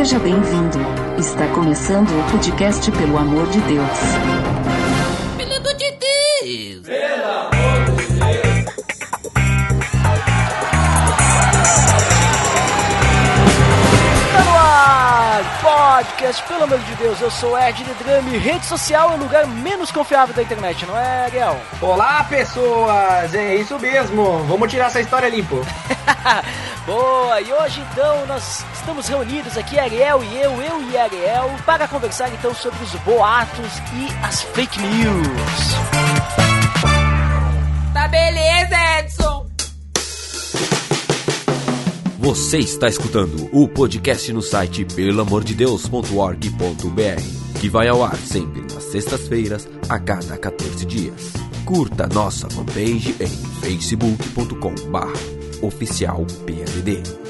Seja bem-vindo. Está começando o podcast Pelo Amor de Deus. Pelo amor de Deus! Tá no ar, podcast, pelo amor de Deus, eu sou Ed de Drame, rede social é o lugar menos confiável da internet, não é, Ariel? Olá, pessoas! É isso mesmo. Vamos tirar essa história limpo. Boa, e hoje então nós estamos reunidos aqui, Ariel e eu, eu e Ariel, para conversar então sobre os boatos e as fake news. Tá beleza, Edson! Você está escutando o podcast no site pelamordedeus.org.br, que vai ao ar sempre nas sextas-feiras, a cada 14 dias. Curta nossa fanpage em facebook.com.br oficial PADD.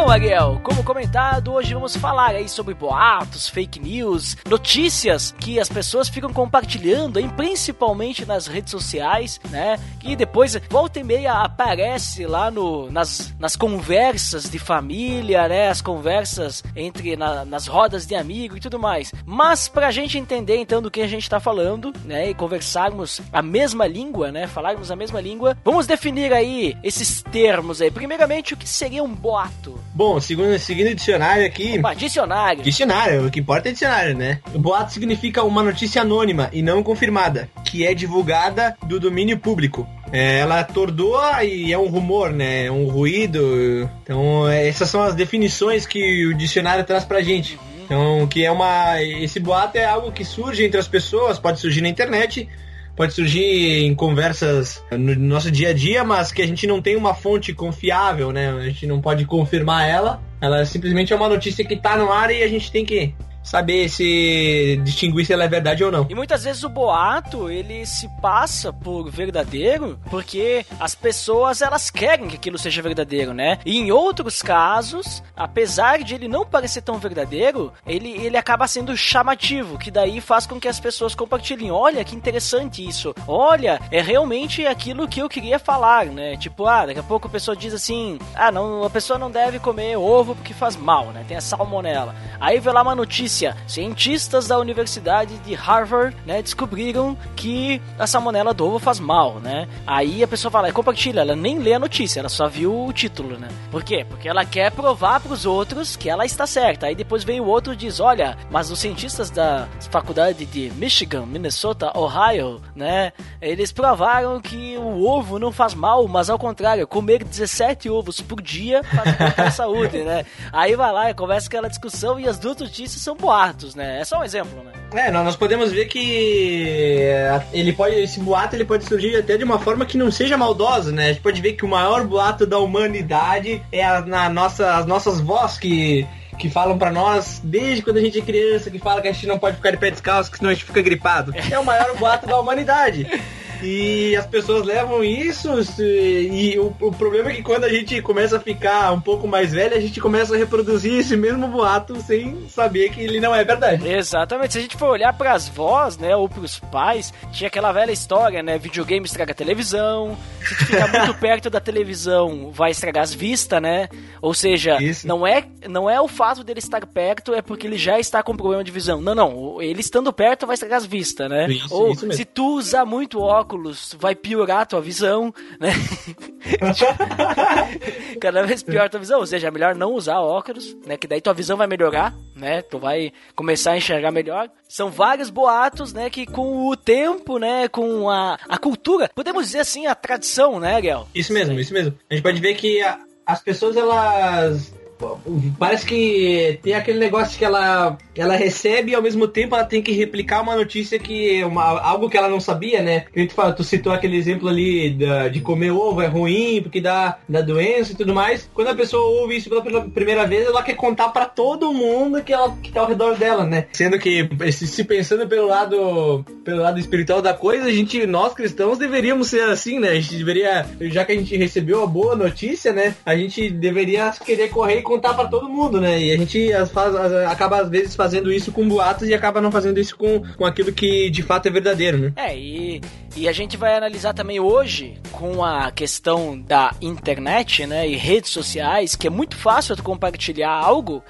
Ariel, como comentado, hoje vamos falar aí sobre boatos, fake news, notícias que as pessoas ficam compartilhando, aí, principalmente nas redes sociais, né? E depois, volta e meia, aparece lá no, nas, nas conversas de família, né? As conversas entre na- nas rodas de amigo e tudo mais. Mas pra gente entender então do que a gente tá falando, né? E conversarmos a mesma língua, né? Falarmos a mesma língua, vamos definir aí esses termos aí. Primeiramente, o que seria um boato? Bom, segundo, seguindo o dicionário aqui. Opa, dicionário. Dicionário, o que importa é dicionário, né? O boato significa uma notícia anônima e não confirmada, que é divulgada do domínio público. É, ela atordoa e é um rumor, né? É um ruído. Então, é, essas são as definições que o dicionário traz pra gente. Então, que é uma. Esse boato é algo que surge entre as pessoas, pode surgir na internet, pode surgir em conversas no nosso dia a dia, mas que a gente não tem uma fonte confiável, né? A gente não pode confirmar ela. Ela simplesmente é uma notícia que tá no ar e a gente tem que saber se distinguir se ela é verdade ou não. E muitas vezes o boato, ele se passa por verdadeiro porque as pessoas, elas querem que aquilo seja verdadeiro, né? E em outros casos, apesar de ele não parecer tão verdadeiro, ele, ele acaba sendo chamativo, que daí faz com que as pessoas compartilhem. Olha, que interessante isso. Olha, é realmente aquilo que eu queria falar, né? Tipo, ah, daqui a pouco a pessoa diz assim, ah, não, a pessoa não deve comer ovo porque faz mal, né? Tem a salmonela. Aí vê lá uma notícia, cientistas da Universidade de Harvard, né, descobriram que a salmonela do ovo faz mal, né? Aí a pessoa fala, e compartilha, ela nem lê a notícia, ela só viu o título, né? Por quê? Porque ela quer provar pros outros que ela está certa. Aí depois vem o outro e diz, olha, mas os cientistas da faculdade de Michigan, Minnesota, Ohio, né, eles provaram que o ovo não faz mal, mas ao contrário, comer 17 ovos por dia faz bem pra saúde, né? Aí vai lá e começa aquela discussão e as duas notícias são boatos, né? É só um exemplo, né? É, nós podemos ver que é, ele pode, esse boato ele pode surgir até de uma forma que não seja maldosa, né? A gente pode ver que o maior boato da humanidade é a, na nossa, as nossas vozes que que falam pra nós desde quando a gente é criança, que fala que a gente não pode ficar de pé descalço, que senão a gente fica gripado. É o maior boato da humanidade. E as pessoas levam isso, e o, o problema é que quando a gente começa a ficar um pouco mais velho, a gente começa a reproduzir esse mesmo boato sem saber que ele não é verdade. Exatamente. Se a gente for olhar pras vós, né, ou pros pais, tinha aquela velha história, né? Videogame estraga a televisão. Se tu ficar muito perto da televisão, vai estragar as vistas, né? Ou seja, Isso. não é não é o fato dele estar perto, é porque ele já está com problema de visão. Não, não. Ele estando perto vai estragar as vistas, né? Isso, ou isso se tu usar muito óculos, vai piorar a tua visão, né? Cada vez pior a tua visão, ou seja, é melhor não usar óculos, né? Que daí tua visão vai melhorar, né? Tu vai começar a enxergar melhor. São vários boatos, né? Que com o tempo, né? Com a, a cultura, podemos dizer assim, a tradição, né, Ariel? Isso mesmo, isso mesmo. A gente pode ver que a- as pessoas, elas parece que tem aquele negócio que ela, ela recebe e ao mesmo tempo ela tem que replicar uma notícia que uma, algo que ela não sabia, né? Que tu, fala, tu citou aquele exemplo ali da, de comer ovo é ruim porque dá, dá doença e tudo mais. Quando a pessoa ouve isso pela primeira vez, ela quer contar para todo mundo que ela que tá ao redor dela, né? Sendo que se pensando pelo lado pelo lado espiritual da coisa, a gente nós cristãos deveríamos ser assim, né? A gente deveria, já que a gente recebeu a boa notícia, né? A gente deveria querer correr e contar para todo mundo, né? E a gente faz, acaba às vezes fazendo isso com boatos e acaba não fazendo isso com, com aquilo que de fato é verdadeiro, né? É, e, e a gente vai analisar também hoje com a questão da internet, né? E redes sociais, que é muito fácil tu compartilhar algo.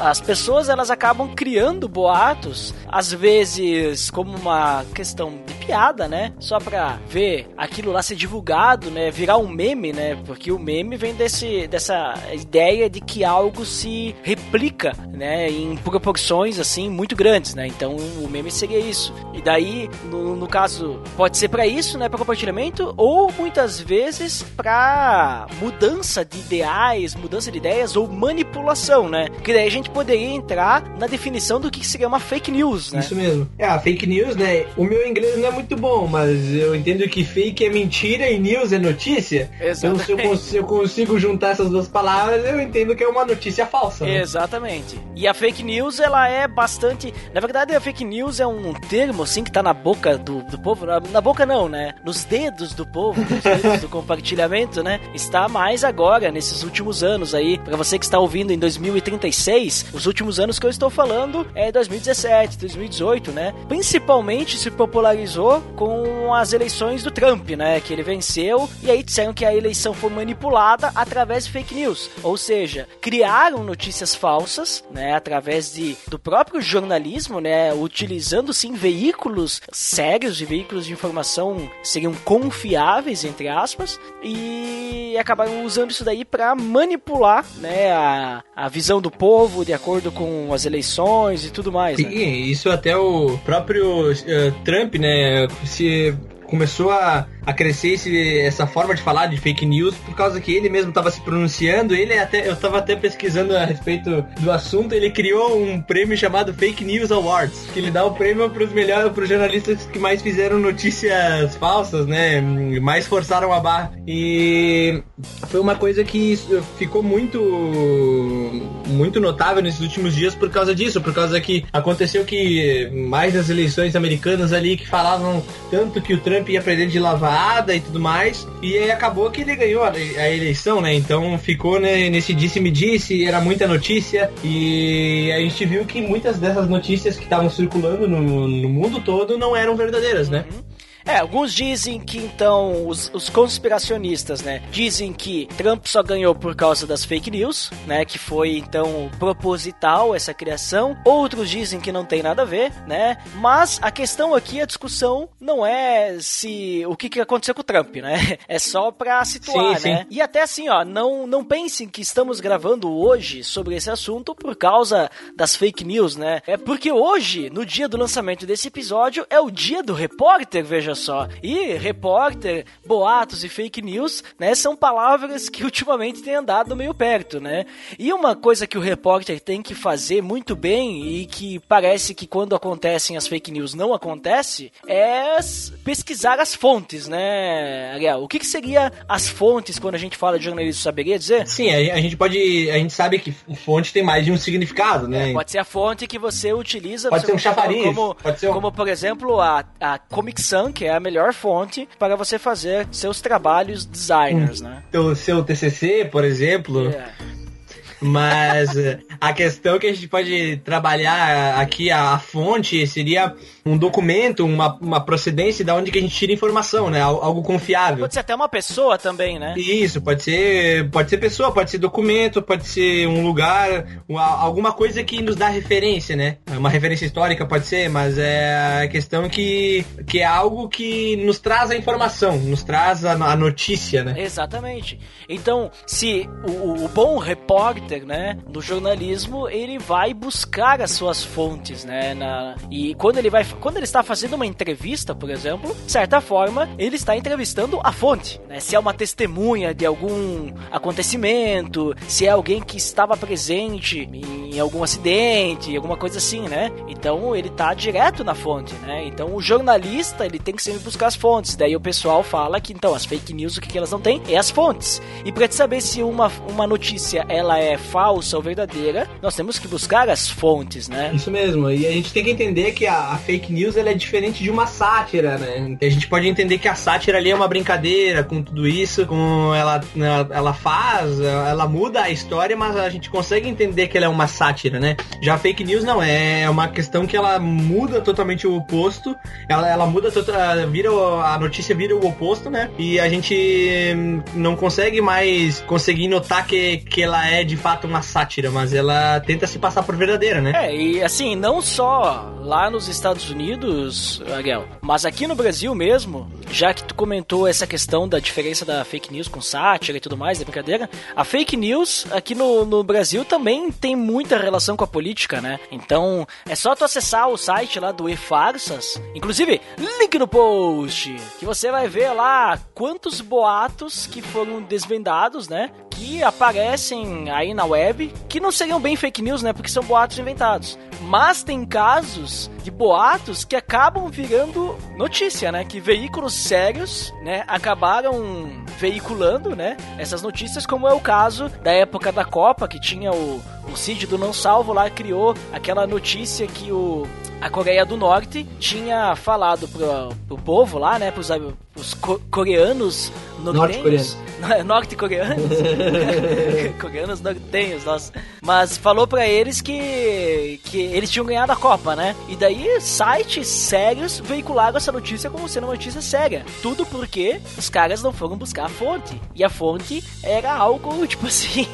As pessoas elas acabam criando boatos, às vezes como uma questão de piada, né? Só pra ver aquilo lá ser divulgado, né? Virar um meme, né? Porque o meme vem desse, dessa ideia de que algo se replica, né? Em proporções, assim, muito grandes, né? Então o meme seria isso. E daí, no, no caso, pode ser para isso, né? Para compartilhamento, ou muitas vezes para mudança de ideais, mudança de ideias ou manipulação, né? Que daí a gente poderia entrar na definição do que seria uma fake news, né? Isso mesmo. É, a fake news, né? O meu inglês não é muito bom, mas eu entendo que fake é mentira e news é notícia. Exatamente. Então, se eu, se eu consigo juntar essas duas palavras, eu entendo que é uma notícia falsa. Né? Exatamente. E a fake news, ela é bastante. Na verdade, a fake news é um termo, assim, que tá na boca do, do povo. Na, boca, não, né? Nos dedos do povo, nos dedos do compartilhamento, né? Está mais agora, nesses últimos anos aí. Para você que está ouvindo em 2036, os últimos anos que eu estou falando é 2017, 2018, né? Principalmente se popularizou com as eleições do Trump, né? Que ele venceu e aí disseram que a eleição foi manipulada através de fake news. Ou seja, criaram notícias falsas, né? Através de, do próprio jornalismo, né? Utilizando sim veículos sérios e veículos de informação seriam confiáveis, entre aspas, e acabaram usando isso daí para manipular, né? A, a visão do povo de acordo com as eleições e tudo mais. Sim, né? isso até o próprio uh, Trump, né? Se começou a a crescer essa forma de falar de fake news por causa que ele mesmo estava se pronunciando. Ele até eu estava até pesquisando a respeito do assunto. Ele criou um prêmio chamado Fake News Awards, que ele dá o prêmio para os melhores, para os jornalistas que mais fizeram notícias falsas, né? Mais forçaram a barra. E foi uma coisa que ficou muito muito notável nesses últimos dias por causa disso, por causa que aconteceu que mais das eleições americanas ali que falavam tanto que o Trump ia perder de lavar e tudo mais. E aí acabou que ele ganhou a, eleição, né? Então ficou né, nesse disse-me-disse, era muita notícia. E a gente viu que muitas dessas notícias que estavam circulando no, no mundo todo não eram verdadeiras, né? Uhum. É, alguns dizem que então os, os, conspiracionistas, né, dizem que Trump só ganhou por causa das fake news, né, que foi então proposital essa criação. Outros dizem que não tem nada a ver, né? Mas a questão aqui, a discussão não é se o que, que aconteceu com o Trump, né? É só pra situar, sim, né? Sim. E até assim, ó, não não pensem que estamos gravando hoje sobre esse assunto por causa das fake news, né? É porque hoje, no dia do lançamento desse episódio, é o dia do repórter, veja veja só. E repórter, boatos e fake news, né, são palavras que ultimamente têm andado meio perto, né? E uma coisa que o repórter tem que fazer muito bem e que parece que quando acontecem as fake news não acontece é pesquisar as fontes, né, Ariel? O que, que seria as fontes quando a gente fala de jornalismo? Saberia dizer? Sim, a, gente pode. A gente sabe que fonte tem mais de um significado, né? É, pode ser a fonte que você utiliza. Pode ser um chafariz. Como, pode ser um... como, por exemplo, a, a Comic Sun, que é a melhor fonte para você fazer seus trabalhos designers, hum. né? O seu TCC, por exemplo. Yeah. Mas eh, a questão que a gente pode trabalhar aqui, a, a fonte, seria um documento, uma, uma procedência da onde que a gente tira informação, né? Algo confiável. Pode ser até uma pessoa também, né? Isso, pode ser, pode ser pessoa, pode ser documento, pode ser um lugar, uma, alguma coisa que nos dá referência, né? Uma referência histórica pode ser, mas é a questão que, que é algo que nos traz a informação, nos traz a, a notícia, né? Exatamente. Então, se o, o bom repórter repórter, né, do jornalismo, ele vai buscar as suas fontes, né, na, e quando ele vai, quando ele está fazendo uma entrevista, por exemplo, de certa forma, ele está entrevistando a fonte, né, se é uma testemunha de algum acontecimento, se é alguém que estava presente em algum acidente, alguma coisa assim, né, então ele está direto na fonte, né, então o jornalista, ele tem que sempre buscar as fontes, daí o pessoal fala que, então, as fake news, o que, que elas não têm? É as fontes, e para te saber se uma, uma notícia, ela é falsa ou verdadeira, nós temos que buscar as fontes, né? Isso mesmo, e a gente tem que entender que a, a fake news ela é diferente de uma sátira, né? A gente pode entender que a sátira ali é uma brincadeira com tudo isso, com ela, ela, ela faz, ela muda a história, mas a gente consegue entender que ela é uma sátira, né? Já a fake news não, é uma questão que ela muda totalmente o oposto, ela, ela muda, tota, vira a notícia vira o oposto, né? E a gente não consegue mais conseguir notar que, que ela é de fato uma sátira, mas ela tenta se passar por verdadeira, né? É, e assim, não só lá nos Estados Unidos, Ariel, mas aqui no Brasil mesmo, já que tu comentou essa questão da diferença da fake news com sátira e tudo mais, da brincadeira, a fake news aqui no, no Brasil também tem muita relação com a política, né? Então, é só tu acessar o site lá do E-Farsas, inclusive, link no post, que você vai ver lá quantos boatos que foram desvendados, né? Que aparecem aí na web, que não seriam bem fake news, né? Porque são boatos inventados. Mas tem casos de boatos que acabam virando notícia, né? Que veículos sérios, né, acabaram veiculando, né, essas notícias, como é o caso da época da Copa, que tinha o, o Cid do Não Salvo lá, criou aquela notícia que o a Coreia do Norte tinha falado pro, pro povo lá, né, pros, os co coreanos nortenhos, norte-coreanos, coreanos nortenhos, nossa, mas falou para eles que que eles tinham ganhado a Copa, né? E daí sites sérios veicularam essa notícia como sendo uma notícia séria. Tudo porque os caras não foram buscar a fonte. E a fonte era algo tipo assim,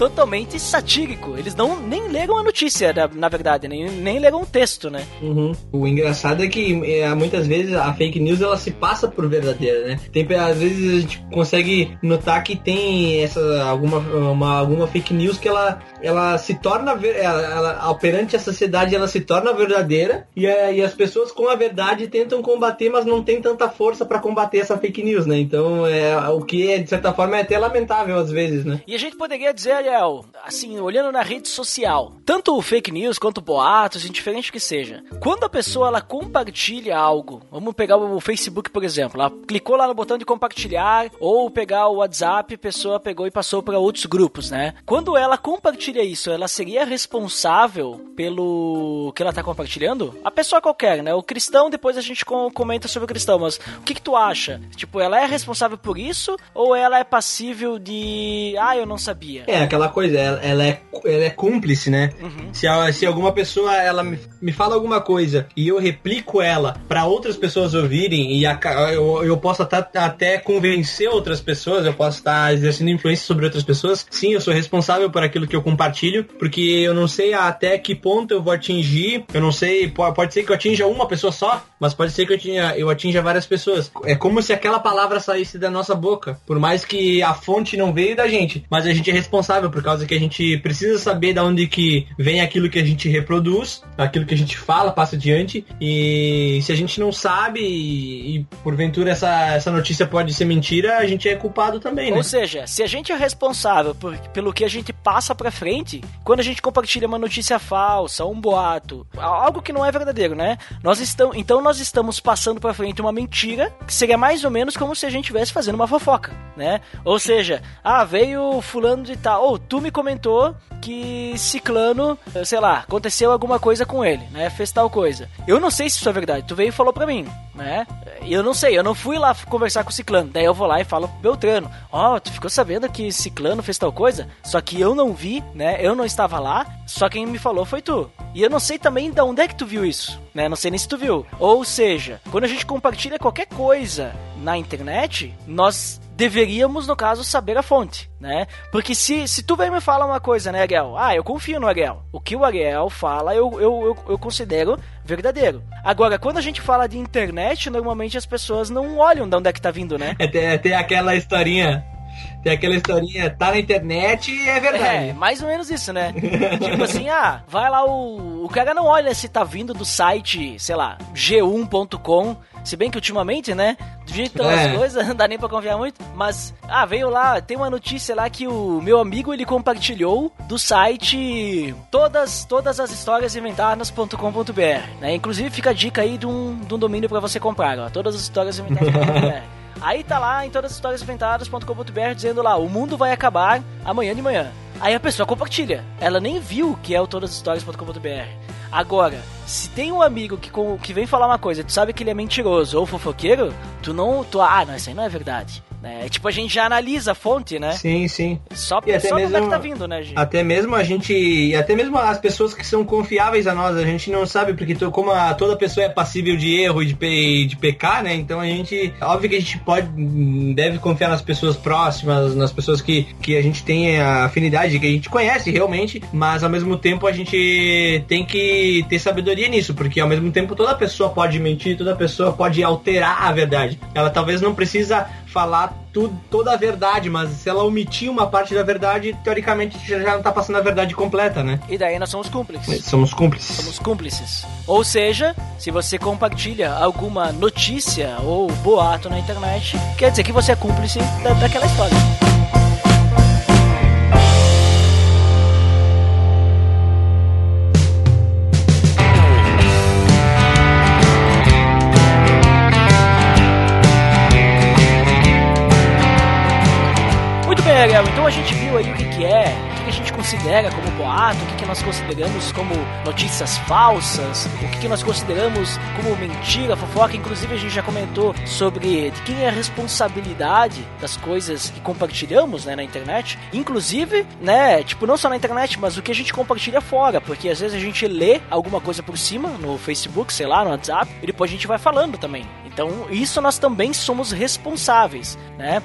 totalmente satírico. Eles não nem leram a notícia, na, verdade, nem, nem leram o texto, né? Uhum. O engraçado é que é, muitas vezes a fake news ela se passa por verdadeira, né? Tem, às vezes a gente consegue notar que tem essa alguma, uma, alguma fake news que ela, ela se torna ela, ela, perante a sociedade ela se torna verdadeira e, e as pessoas com a verdade tentam combater, mas não tem tanta força para combater essa fake news, né? Então é o que é, de certa forma é até lamentável às vezes, né? E a gente poderia dizer, Ariel, assim, olhando na rede social, tanto fake news quanto boatos, indiferente que seja, quando a pessoa ela compartilha algo, vamos pegar o Facebook por exemplo, ela clicou lá no botão de compartilhar ou pegar o WhatsApp, a pessoa pegou e passou para outros grupos, né? Quando ela compartilha isso, ela seria responsável pelo que ela tá compartilhando? A pessoa qualquer, né? O cristão, depois a gente comenta sobre o cristão, mas o que que tu acha? Tipo, ela é responsável por isso ou ela é passível de, ah, eu não sabia? É, aquela coisa, ela, ela é, ela é cúmplice, né? Uhum. Se, se alguma pessoa, ela me, me fala alguma coisa e eu replico ela para outras pessoas ouvirem e a, eu, eu posso até, até convencer outras pessoas, eu posso estar exercendo influência sobre outras pessoas, sim, eu sou responsável por aquilo que eu compartilho, porque eu não sei até que ponto eu vou atingir, eu não sei, pode, ser que eu atinja uma pessoa só, mas pode ser que eu, tinha, eu atinja várias pessoas. É como se aquela palavra saísse da nossa boca, por mais que a fonte não veio da gente, mas a gente é responsável por causa que a gente precisa saber de onde que vem aquilo que a gente reproduz, aquilo que a gente fala, passa adiante, e se a gente não sabe e, e porventura essa, essa notícia pode ser mentira, a gente é culpado também, né? Ou seja, se a gente é responsável por, pelo que a gente passa pra frente, quando a gente compartilha uma notícia falsa, um boato, algo que não é verdadeiro, né? Nós estamos, então nós estamos passando pra frente uma mentira que seria mais ou menos como se a gente estivesse fazendo uma fofoca, né? Ou seja, ah, veio fulano de tal, ou tu me comentou que ciclano, sei lá, aconteceu alguma coisa com ele, né? Fez tal coisa. Eu não sei se isso é verdade, tu veio e falou pra mim, né? Eu não sei, eu não fui lá conversar com o Ciclano. Daí eu vou lá e falo pro Beltrano: Ó, oh, tu ficou sabendo que Ciclano fez tal coisa? Só que eu não vi, né? Eu não estava lá, só quem me falou foi tu. E eu não sei também de onde é que tu viu isso, né? Não sei nem se tu viu. Ou seja, quando a gente compartilha qualquer coisa na internet, nós deveríamos, no caso, saber a fonte, né? Porque se, se tu vem me falar uma coisa, né, Ariel? Ah, eu confio no Ariel. O que o Ariel fala, eu, eu, eu, eu considero verdadeiro. Agora, quando a gente fala de internet, normalmente as pessoas não olham de onde é que tá vindo, né? É, tem, tem aquela historinha Tem aquela historinha, tá na internet e é É, verdade. mais ou menos isso, né? tipo assim, ah, vai lá o. O cara não olha se tá vindo do site, sei lá, g1.com. Se bem que ultimamente, né? Do jeito que estão É. as coisas, não dá nem pra confiar muito. Mas, ah, veio lá, tem uma notícia lá que o meu amigo ele compartilhou do site todas, todas as histórias inventadas.com.br, né? Inclusive fica a dica aí de um, de um domínio pra você comprar, ó. Todas as histórias inventadas.com.br. Aí tá lá em todas as histórias inventadas.com.br dizendo lá, o mundo vai acabar amanhã de manhã. Aí a pessoa compartilha. Ela nem viu que é o todashistórias.com.br. Agora, se tem um amigo que, com- que vem falar uma coisa, tu sabe que ele é mentiroso ou fofoqueiro, tu não. Tu, ah, não, isso aí não é verdade. Né? Tipo, a gente já analisa a fonte, né? Sim, sim. Só, E até só onde é que mesmo- tá vindo, né, gente? Até mesmo a gente. E até mesmo as pessoas que são confiáveis a nós, a gente não sabe, porque to- como a- toda pessoa é passível de erro e de, pe- de pecar, né? Então a gente. Óbvio que a gente pode. Deve confiar nas pessoas próximas, nas pessoas que, que a gente tem a afinidade, que a gente conhece realmente, mas ao mesmo tempo a gente tem que ter sabedoria nisso, porque ao mesmo tempo toda pessoa pode mentir, toda pessoa pode alterar a verdade. Ela talvez não precisa falar tudo, toda a verdade, mas se ela omitir uma parte da verdade, teoricamente já já não tá passando a verdade completa, né? E daí nós somos cúmplices. Somos cúmplices. Somos cúmplices. Ou seja, se você compartilha alguma notícia ou boato na internet, quer dizer que você é cúmplice da, daquela história. Ariel. Então a gente viu aí o que, que é, o que, a gente considera como boato, o que, que nós consideramos como notícias falsas, o que, que nós consideramos como mentira, fofoca. Inclusive a gente já comentou sobre quem é a responsabilidade das coisas que compartilhamos né, na internet. Inclusive, né, tipo, não só na internet, mas o que a gente compartilha fora, porque às vezes a gente lê alguma coisa por cima no Facebook, sei lá, no WhatsApp, e depois a gente vai falando também. Então, isso nós também somos responsáveis, né?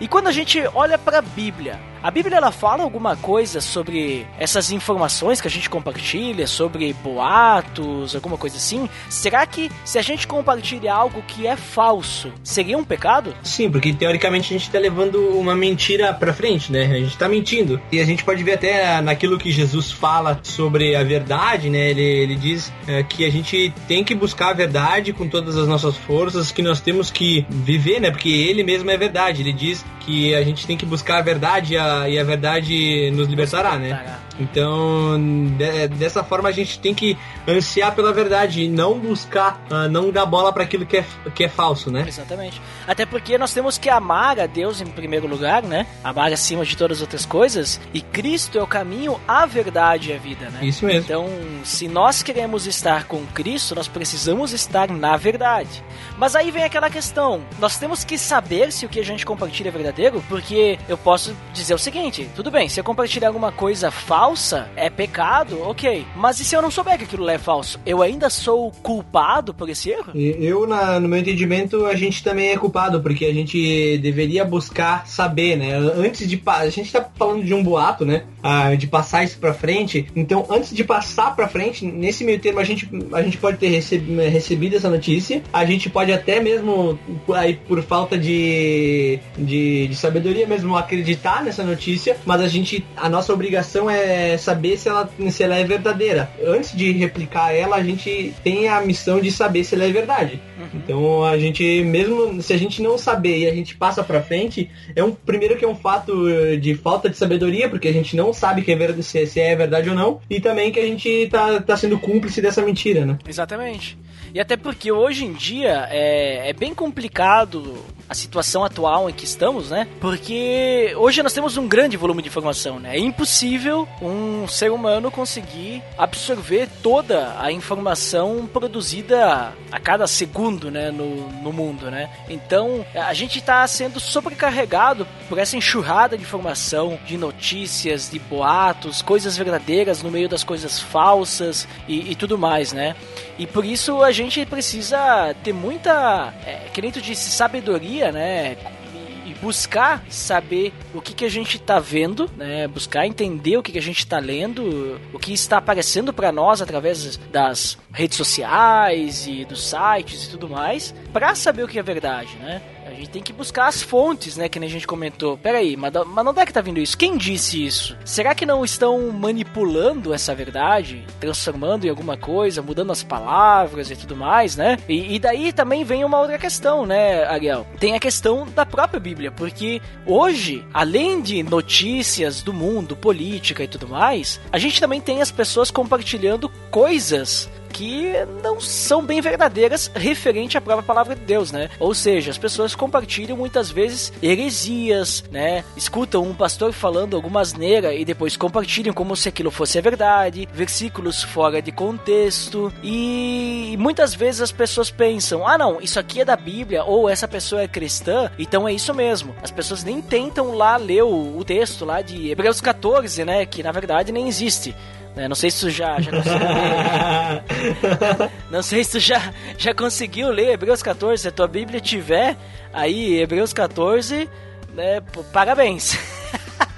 E quando a gente olha para a Bíblia, a Bíblia ela fala alguma coisa sobre essas informações que a gente compartilha, sobre boatos, alguma coisa assim? Será que se a gente compartilha algo que é falso, seria um pecado? Sim, porque teoricamente a gente tá levando uma mentira pra frente, né? A gente tá mentindo. E a gente pode ver até naquilo que Jesus fala sobre a verdade, né? Ele, ele diz é, que a gente tem que buscar a verdade com todas as nossas forças, que nós temos que viver, né? Porque ele mesmo é verdade. Ele diz que a gente tem que buscar a verdade e e a verdade nos libertará, né? Então, de- dessa forma a gente tem que ansiar pela verdade e não buscar, ah, não dar bola para aquilo que é, que é falso, né? Exatamente. Até porque nós temos que amar a Deus em primeiro lugar, né? Amar acima de todas as outras coisas. E Cristo é o caminho, a verdade e a vida, né? Isso mesmo. Então, se nós queremos estar com Cristo, nós precisamos estar na verdade. Mas aí vem aquela questão: nós temos que saber se o que a gente compartilha é verdadeiro, porque eu posso dizer o seguinte: tudo bem, se eu compartilhar alguma coisa falsa, é pecado, ok. Mas e se eu não souber que aquilo é falso? Eu ainda sou culpado por esse erro? Eu, na- no meu entendimento, a gente também é culpado, porque a gente deveria buscar saber, né? Antes de. A gente tá falando de um boato, né? Ah, de passar isso pra frente. Então, antes de passar pra frente, nesse meio termo, a gente, a gente pode ter receb- recebido essa notícia. A gente pode até mesmo, aí, por falta de, de, de sabedoria mesmo, acreditar nessa notícia. Mas a gente. A nossa obrigação é saber se ela, se ela é verdadeira. Antes de replicar ela, a gente tem a missão de saber se ela é verdade. Então a gente, mesmo se a gente não saber e a gente passa pra frente, é um primeiro que é um fato eh, de falta de sabedoria, porque a gente não sabe que é verdade, se, se é verdade ou não, e também que a gente tá, tá sendo cúmplice dessa mentira, né? Exatamente. E até porque hoje em dia é, é bem complicado a situação atual em que estamos, né? Porque hoje nós temos um grande volume de informação, né? É impossível um ser humano conseguir absorver toda a informação produzida a cada segundo, né? No, no mundo, né? Então a gente está sendo sobrecarregado por essa enxurrada de informação, de notícias, de boatos, coisas verdadeiras no meio das coisas falsas e, e tudo mais, né? E por isso a gente precisa ter muita, é, que nem tu disse, sabedoria, né? E- buscar saber o que, que a gente está vendo, né? Buscar entender o que, que a gente está lendo, o que está aparecendo para nós através das redes sociais e dos sites e tudo mais, para saber o que é verdade, né? Gente tem que buscar as fontes, né? Que nem a gente comentou. Peraí, mas, mas onde é que tá vindo isso? Quem disse isso? Será que não estão manipulando essa verdade? Transformando em alguma coisa, mudando as palavras e tudo mais, né? E, e daí também vem uma outra questão, né, Ariel? Tem a questão da própria Bíblia, porque hoje, além de notícias do mundo, política e tudo mais, a gente também tem as pessoas compartilhando coisas que não são bem verdadeiras referente à própria palavra de Deus, né? Ou seja, as pessoas compartilham muitas vezes heresias, né? Escutam um pastor falando alguma asneira e depois compartilham como se aquilo fosse a verdade, versículos fora de contexto e muitas vezes as pessoas pensam: "Ah, não, isso aqui é da Bíblia ou essa pessoa é cristã, então é isso mesmo". As pessoas nem tentam lá ler o, o texto lá de Hebreus 14, né, que na verdade nem existe. Né? Não sei se tu já, já conseguiu ler. Não sei se tu já, já conseguiu ler Hebreus 14. Se a tua Bíblia tiver aí, Hebreus 14, né, parabéns.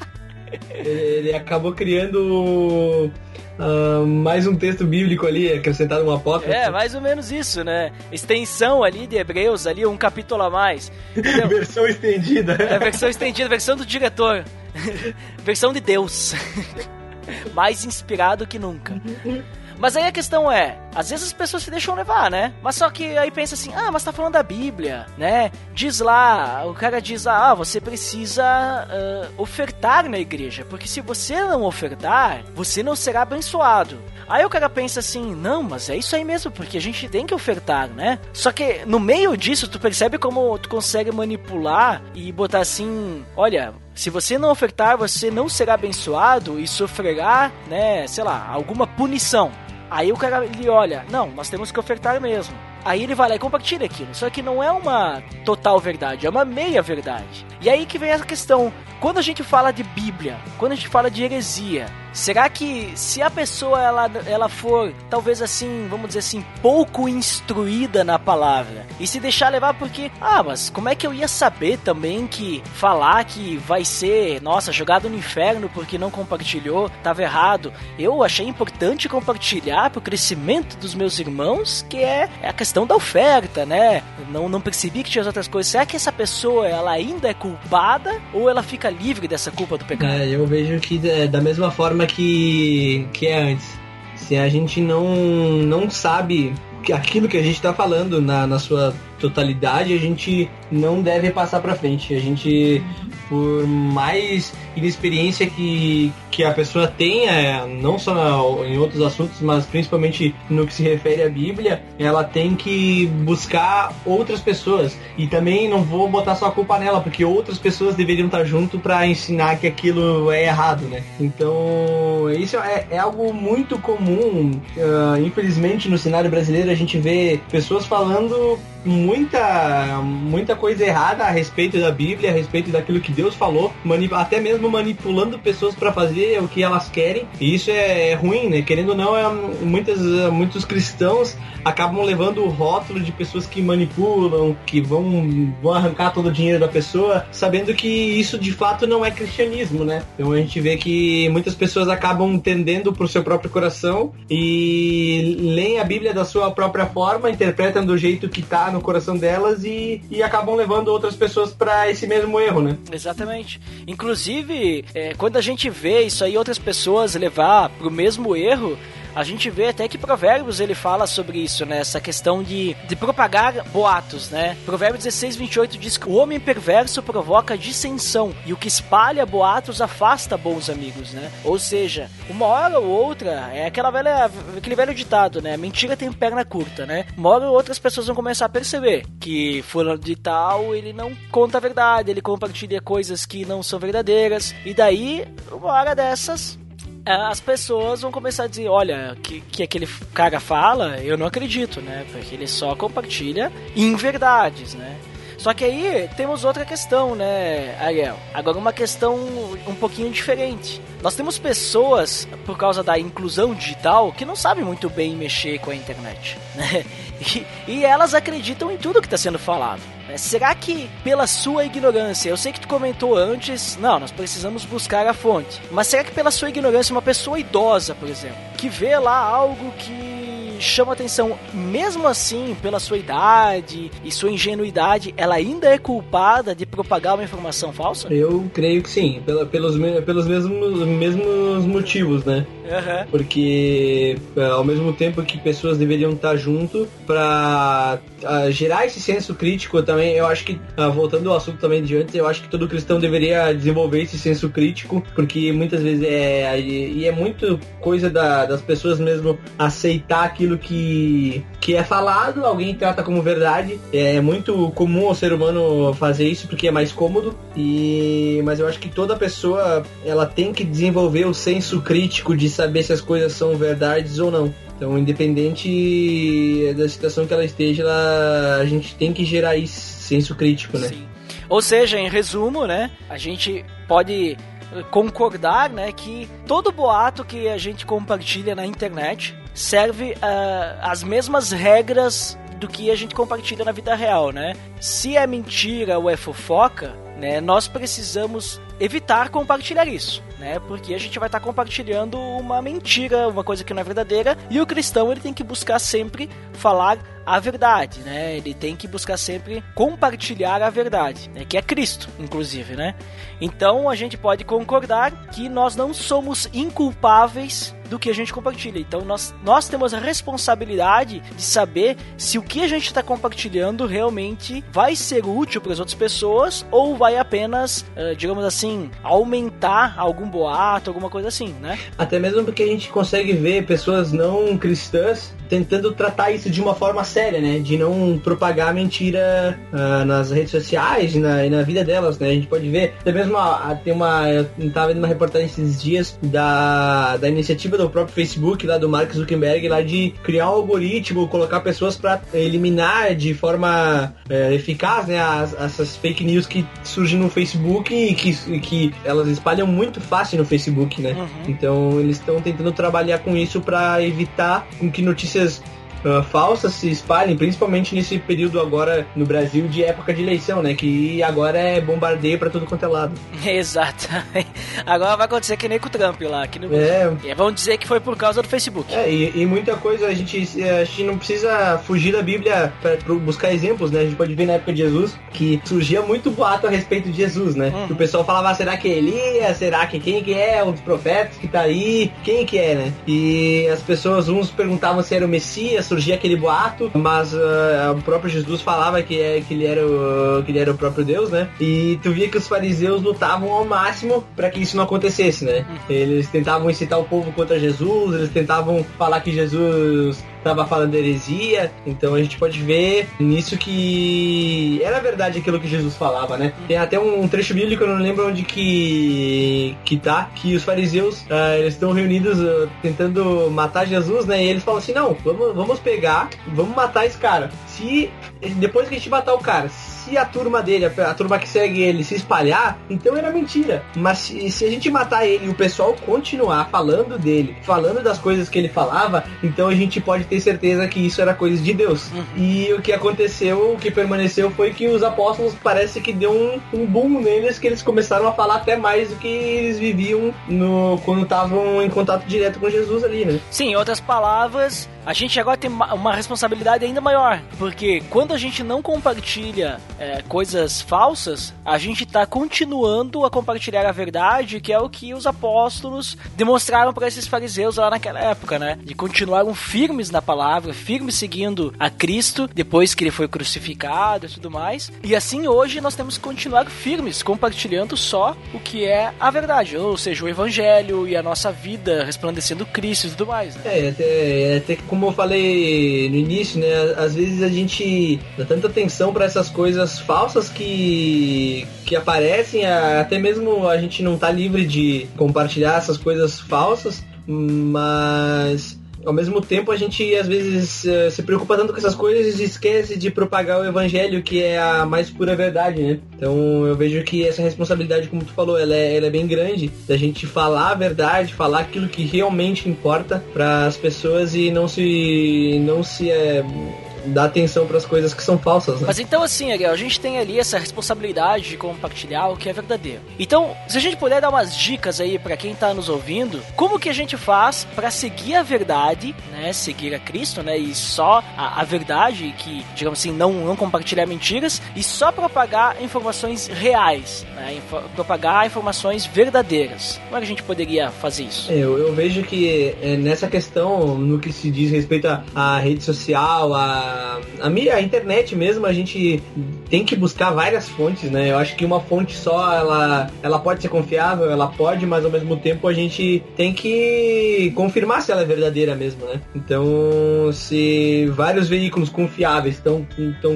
Ele acabou criando uh, mais um texto bíblico ali, acrescentado uma apócrifo. É, mais ou menos isso, né? Extensão ali de Hebreus, ali, um capítulo a mais. versão estendida. É, versão estendida, versão do diretor. versão de Deus mais inspirado que nunca. Mas aí a questão é, às vezes as pessoas se deixam levar, né? Mas só que aí pensa assim, ah, mas tá falando da Bíblia, né? Diz lá, o cara diz ah, você precisa uh, ofertar na igreja, porque se você não ofertar, você não será abençoado. Aí o cara pensa assim, não, mas é isso aí mesmo, porque a gente tem que ofertar, né? Só que no meio disso, tu percebe como tu consegue manipular e botar assim, olha, se você não ofertar, você não será abençoado e sofrerá, né, sei lá, alguma punição. Aí o cara ele olha, não, nós temos que ofertar mesmo. Aí ele vai lá e compartilha aquilo. Só que não é uma total verdade, é uma meia verdade. E aí que vem essa questão. Quando a gente fala de Bíblia, quando a gente fala de heresia, será que se a pessoa ela, ela for, talvez assim, vamos dizer assim, pouco instruída na palavra e se deixar levar porque, ah, mas como é que eu ia saber também que falar que vai ser, nossa, jogado no inferno porque não compartilhou, estava errado. Eu achei importante compartilhar para o crescimento dos meus irmãos, que é, é a questão da oferta, né? Não, não percebi que tinha outras coisas. Será que essa pessoa ela ainda é culpada ou ela fica livre dessa culpa do pecado? É, eu vejo que é da mesma forma que, que é antes. Se a gente não, não sabe aquilo que a gente está falando na, na sua totalidade, a gente não deve passar para frente. A gente, por mais inexperiência que, que a pessoa tenha, não só na, em outros assuntos, mas principalmente no que se refere à Bíblia, ela tem que buscar outras pessoas. E também não vou botar só a culpa nela, porque outras pessoas deveriam estar junto para ensinar que aquilo é errado, né? Então, isso é, é algo muito comum. Uh, infelizmente, no cenário brasileiro, a gente vê pessoas falando muita, muita coisa errada a respeito da Bíblia, a respeito daquilo que Deus falou, até mesmo manipulando pessoas para fazer o que elas querem. E isso é, é ruim, né? Querendo ou não, é, muitas, muitos cristãos acabam levando o rótulo de pessoas que manipulam, que vão, vão arrancar todo o dinheiro da pessoa, sabendo que isso de fato não é cristianismo, né? Então a gente vê que muitas pessoas acabam tendendo pro seu próprio coração e leem a Bíblia da sua própria forma, interpretam do jeito que tá no coração delas e, e acabam levando outras pessoas para esse mesmo erro, né? Exatamente. Inclusive, é, quando a gente vê isso aí, outras pessoas levar pro mesmo erro, a gente vê até que Provérbios ele fala sobre isso, né? Essa questão de, de propagar boatos, né? Provérbios 16, 28 diz que o homem perverso provoca dissensão e o que espalha boatos afasta bons amigos, né? Ou seja, uma hora ou outra, é aquela velha, aquele velho ditado, né? Mentira tem perna curta, né? Uma hora ou outra as pessoas vão começar a perceber que fulano de tal, ele não conta a verdade, ele compartilha coisas que não são verdadeiras, e daí, uma hora dessas, as pessoas vão começar a dizer, olha, que, que aquele cara fala, eu não acredito, né? Porque ele só compartilha inverdades, né? Só que aí temos outra questão, né, Ariel? Agora uma questão um pouquinho diferente. Nós temos pessoas, por causa da inclusão digital, que não sabem muito bem mexer com a internet, né? E, e elas acreditam em tudo que está sendo falado. Né? Será que pela sua ignorância, eu sei que tu comentou antes, não, nós precisamos buscar a fonte, mas será que pela sua ignorância, uma pessoa idosa, por exemplo, que vê lá algo que chama atenção, mesmo assim, pela sua idade e sua ingenuidade, ela ainda é culpada de propagar uma informação falsa? Eu creio que sim, pela, pelos, pelos mesmos, mesmos motivos, né? Uhum. Porque é, ao mesmo tempo que pessoas deveriam estar junto para gerar esse senso crítico também, eu acho que, uh, voltando ao assunto também de antes, eu acho que todo cristão deveria desenvolver esse senso crítico, porque muitas vezes é. E é muito coisa da, das pessoas mesmo aceitar aquilo que, que é falado, alguém trata como verdade. É muito comum ao ser humano fazer isso porque é mais cômodo. E mas eu acho que toda pessoa ela tem que desenvolver o senso crítico de saber se as coisas são verdades ou não. Então, independente da situação que ela esteja, ela, a gente tem que gerar esse senso crítico, né? Sim. Ou seja, em resumo, né, a gente pode concordar, né, que todo boato que a gente compartilha na internet serve uh, as mesmas regras do que a gente compartilha na vida real, né? Se é mentira ou é fofoca, né, nós precisamos evitar compartilhar isso, né? Porque a gente vai estar tá compartilhando uma mentira, uma coisa que não é verdadeira, e o cristão ele tem que buscar sempre falar a verdade, né? Ele tem que buscar sempre compartilhar a verdade, né? que é Cristo, inclusive, né? Então a gente pode concordar que nós não somos inculpáveis do que a gente compartilha. Então nós, nós temos a responsabilidade de saber se o que a gente está compartilhando realmente vai ser útil para as outras pessoas ou vai apenas, uh, digamos assim, aumentar algum boato, alguma coisa assim, né? Até mesmo porque a gente consegue ver pessoas não cristãs tentando tratar isso de uma forma séria, né? De não propagar mentira uh, nas redes sociais e na, e na, vida delas, né? A gente pode ver, até mesmo a, a, tem uma, eu estava vendo uma reportagem esses dias da, da iniciativa do próprio Facebook, lá do Mark Zuckerberg, lá de criar um algoritmo, colocar pessoas para eliminar de forma é, eficaz, né? As, essas fake news que surgem no Facebook e que, que elas espalham muito fácil no Facebook, né? Uhum. Então eles estão tentando trabalhar com isso para evitar com que notícias notícias uh, falsas se espalhem, principalmente nesse período agora no Brasil de época de eleição, né? Que agora é bombardeio para tudo quanto é lado. Exato. Agora vai acontecer que nem com o Trump lá. Que no... É. E vão dizer que foi por causa do Facebook. É, e, e, muita coisa a gente, a gente não precisa fugir da Bíblia para buscar exemplos, né? A gente pode ver na época de Jesus que surgia muito boato a respeito de Jesus, né? Uhum. o pessoal falava, será que é Elias? Será que quem que é? Um dos profetas que tá aí? Quem que é, né? E as pessoas, uns perguntavam se era o Messias, surgia aquele boato, mas uh, o próprio Jesus falava que, é, que, ele era o, que ele era o próprio Deus, né? E tu via que os fariseus lutavam ao máximo para que isso não acontecesse, né? Uhum. Eles tentavam incitar o povo contra Jesus, eles tentavam falar que Jesus estava falando heresia. Então a gente pode ver nisso que era verdade aquilo que Jesus falava, né? Tem até um trecho bíblico, eu não lembro onde que que tá, que os fariseus uh, eles estão reunidos uh, tentando matar Jesus, né? E eles falam assim: "Não, vamos vamos pegar, vamos matar esse cara. Se depois que a gente matar o cara, se a turma dele, a, turma que segue ele, se espalhar, então era mentira. Mas se, se, a gente matar ele e o pessoal continuar falando dele, falando das coisas que ele falava, então a gente pode ter certeza que isso era coisa de Deus. Uhum. E o que aconteceu, o que permaneceu foi que os apóstolos parece que deu um, um boom neles, que eles começaram a falar até mais do que eles viviam no, quando estavam em contato direto com Jesus ali, né? Sim, em outras palavras, a gente agora tem uma responsabilidade ainda maior, porque quando a gente não compartilha é, coisas falsas, a gente está continuando a compartilhar a verdade, que é o que os apóstolos demonstraram para esses fariseus lá naquela época, né? De continuaram firmes na palavra, firmes seguindo a Cristo depois que ele foi crucificado e tudo mais. E assim hoje nós temos que continuar firmes, compartilhando só o que é a verdade, ou seja, o evangelho e a nossa vida resplandecendo Cristo e tudo mais. Né? É, até, até como eu falei no início, né? Às vezes a gente dá tanta atenção para essas coisas falsas que, que aparecem, até mesmo a gente não tá livre de compartilhar essas coisas falsas, mas ao mesmo tempo a gente às vezes eh, se preocupa tanto com essas coisas e esquece de propagar o evangelho que é a mais pura verdade, né? Então eu vejo que essa responsabilidade, como tu falou, ela é, ela é bem grande da gente falar a verdade, falar aquilo que realmente importa para as pessoas e não se não se é, dar atenção para as coisas que são falsas, né? Mas então assim, Ariel, a gente tem ali essa responsabilidade de compartilhar o que é verdadeiro. Então, se a gente puder dar umas dicas aí para quem tá nos ouvindo, como que a gente faz para seguir a verdade, né, seguir a Cristo, né, e só a, a verdade que, digamos assim, não não compartilhar mentiras e só propagar informações reais, né, info, propagar informações verdadeiras. Como é que a gente poderia fazer isso? É, eu, eu vejo que é, nessa questão, no que se diz respeito à rede social, a, a, a internet mesmo, a gente tem que buscar várias fontes, né? Eu acho que uma fonte só, ela, ela pode ser confiável, ela pode, mas ao mesmo tempo a gente tem que confirmar se ela é verdadeira mesmo, né? Então, se vários veículos confiáveis estão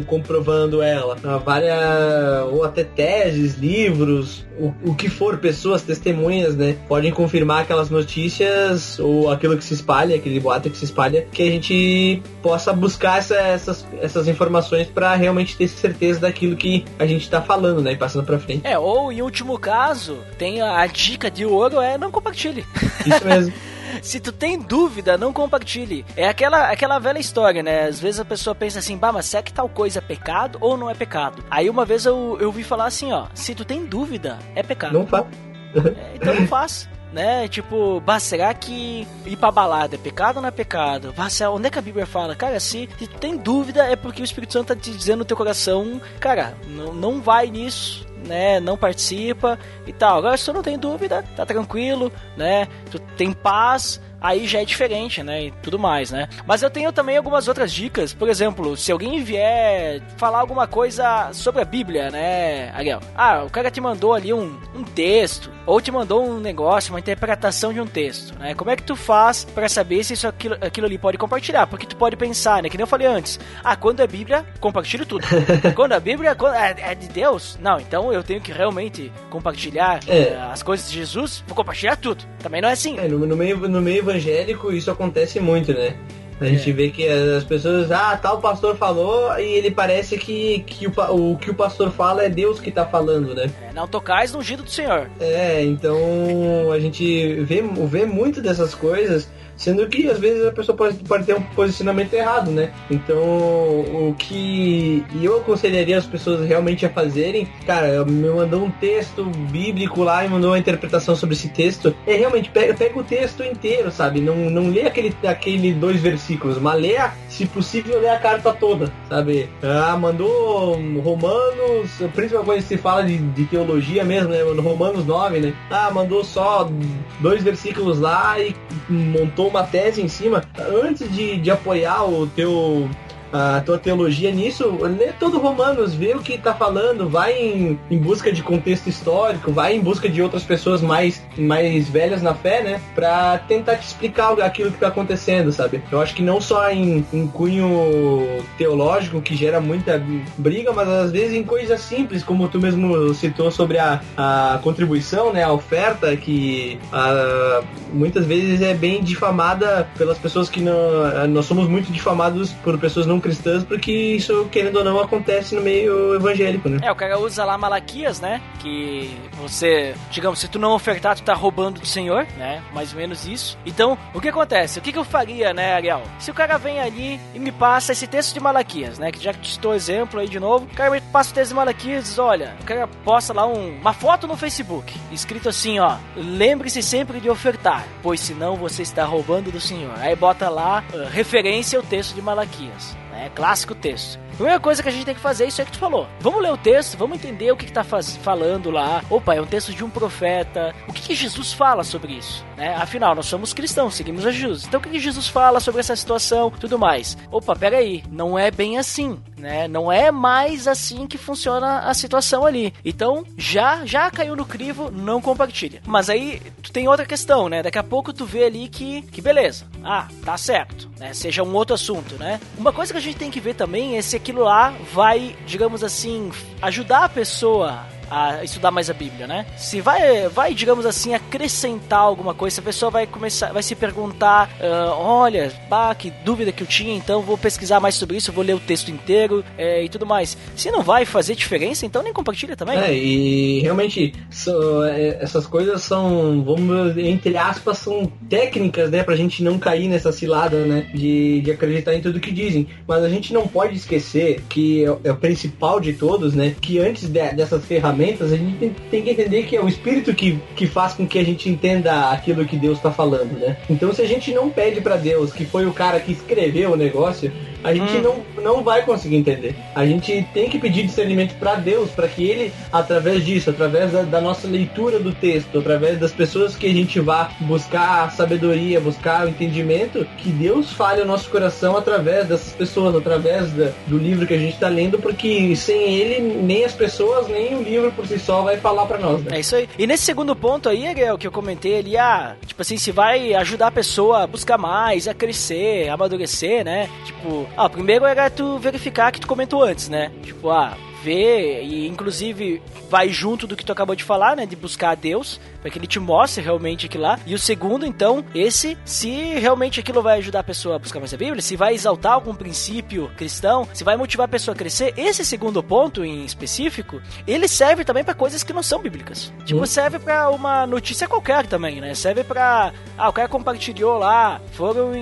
comprovando ela, várias, ou até teses, livros, o, o que for, pessoas, testemunhas, né? Podem confirmar aquelas notícias ou aquilo que se espalha, aquele boato que se espalha, que a gente possa buscar essa, essas, essas informações para realmente ter certeza daquilo que a gente tá falando, né? E passando pra frente. É, ou em último caso, tem a, a dica de ouro é não compartilhe. Isso mesmo. Se tu tem dúvida, não compartilhe. É aquela, aquela velha história, né? Às vezes a pessoa pensa assim, bah, mas será que tal coisa é pecado ou não é pecado? Aí uma vez eu, eu vi falar assim, ó, se tu tem dúvida, é pecado. Não faz. É, então não faz né? Tipo, bah, será que ir pra balada é pecado ou não é pecado? Bah, onde é que a Bíblia fala? Cara, se, se tem dúvida é porque o Espírito Santo tá te dizendo no teu coração, cara, não, não vai nisso, né? Não participa e tal. Agora, se tu não tem dúvida, tá tranquilo, né? Tu tem paz, aí já é diferente, né? E tudo mais, né? Mas eu tenho também algumas outras dicas. Por exemplo, se alguém vier falar alguma coisa sobre a Bíblia, né, Ariel? Ah, o cara te mandou ali um, um texto, ou te mandou um negócio, uma interpretação de um texto, né? Como é que tu faz para saber se isso aquilo, aquilo ali pode compartilhar? Porque tu pode pensar, né? Que nem eu falei antes. Ah, quando é Bíblia, compartilho tudo. quando a Bíblia é, é, de Deus, não, então eu tenho que realmente compartilhar é. as coisas de Jesus, vou compartilhar tudo. Também não é assim. É, no, no meio, no meio evangélico isso acontece muito, né? A gente é. vê que as pessoas, ah, tal pastor falou e ele parece que, que o, o que o pastor fala é Deus que tá falando, né? É, não tocais no ungido do Senhor. É, então a gente vê, vê muito dessas coisas Sendo que às vezes a pessoa pode, pode ter um posicionamento errado, né? Então, o que eu aconselharia as pessoas realmente a fazerem, cara, me mandou um texto bíblico lá e mandou uma interpretação sobre esse texto, é realmente pega, pega o texto inteiro, sabe? Não, não lê aquele, aquele dois versículos, mas lê, se possível, lê a carta toda, sabe? Ah, mandou Romanos, principalmente quando se fala de, de teologia mesmo, né? Romanos 9, né? Ah, mandou só dois versículos lá e montou uma tese em cima, antes de, de apoiar o teu a tua teologia nisso, lê todo Romanos, vê o que tá falando, vai em, em busca de contexto histórico, vai em busca de outras pessoas mais, mais velhas na fé, né? Pra tentar te explicar aquilo que tá acontecendo, sabe? Eu acho que não só em, em cunho teológico, que gera muita briga, mas às vezes em coisas simples, como tu mesmo citou sobre a, a contribuição, né? A oferta, que a, muitas vezes é bem difamada pelas pessoas que não. Nós somos muito difamados por pessoas não cristãs, porque isso, querendo ou não, acontece no meio evangélico, né? É, o cara usa lá Malaquias, né? Que você, digamos, se tu não ofertar, tu tá roubando do Senhor, né? Mais ou menos isso. Então, o que acontece? O que, que eu faria, né, Ariel? Se o cara vem ali e me passa esse texto de Malaquias, né? Que já te citou exemplo aí de novo, o cara me passa o texto de Malaquias e diz: olha, o cara posta lá um, uma foto no Facebook, escrito assim, ó: lembre-se sempre de ofertar, pois senão você está roubando do Senhor. Aí bota lá uh, referência ao texto de Malaquias. É clássico texto. A primeira coisa que a gente tem que fazer é isso aí que tu falou. Vamos ler o texto, vamos entender o que, que tá faz, falando lá. Opa, é um texto de um profeta. O que, que Jesus fala sobre isso? Né? Afinal, nós somos cristãos, seguimos a Jesus. Então o que, que Jesus fala sobre essa situação tudo mais? Opa, peraí, não é bem assim. Né? Não é mais assim que funciona a situação ali. Então, já já caiu no crivo, não compartilha. Mas aí tu tem outra questão, né? Daqui a pouco tu vê ali que, que beleza. Ah, tá certo. Né? Seja um outro assunto, né? Uma coisa que a gente tem que ver também é se aquilo lá vai, digamos assim, ajudar a pessoa a estudar mais a Bíblia, né? Se vai, vai digamos assim, acrescentar alguma coisa, a pessoa vai começar, vai se perguntar, uh, olha, bah, que dúvida que eu tinha, então vou pesquisar mais sobre isso, vou ler o texto inteiro é, e tudo mais. Se não vai fazer diferença, então nem compartilha também. É, e realmente so, é, essas coisas são, vamos entre aspas, são técnicas, né, pra gente não cair nessa cilada, né, de, de acreditar em tudo que dizem. Mas a gente não pode esquecer que é, é o principal de todos, né, que antes de, dessas ferramentas a gente tem, tem, que entender que é o Espírito que, que faz com que a gente entenda aquilo que Deus está falando, né. Então se a gente não pede para Deus, que foi o cara que escreveu o negócio, a gente hum. não, não vai conseguir entender. A gente tem que pedir discernimento para Deus, para que Ele, através disso, através da, da, nossa leitura do texto, através das pessoas que a gente vá buscar sabedoria, buscar o entendimento, que Deus fale o nosso coração através dessas pessoas, através da, do livro que a gente está lendo, porque sem Ele, nem as pessoas, nem o livro por si só vai falar para nós. Né? É isso aí. E nesse segundo ponto aí, Ariel, que eu comentei ali, ah, tipo assim, se vai ajudar a pessoa a buscar mais, a crescer, a amadurecer, né? Tipo, ah, primeiro era tu verificar que tu comentou antes, né? Tipo, ah, ver e inclusive vai junto do que tu acabou de falar, né, de buscar a Deus, para que ele te mostre realmente aquilo lá. E o segundo, então, esse se realmente aquilo vai ajudar a pessoa a buscar mais a Bíblia, se vai exaltar algum princípio cristão, se vai motivar a pessoa a crescer. Esse segundo ponto em específico, ele serve também para coisas que não são bíblicas. Tipo, hum. serve para uma notícia qualquer também, né? Serve para ah, o cara compartilhou lá, foram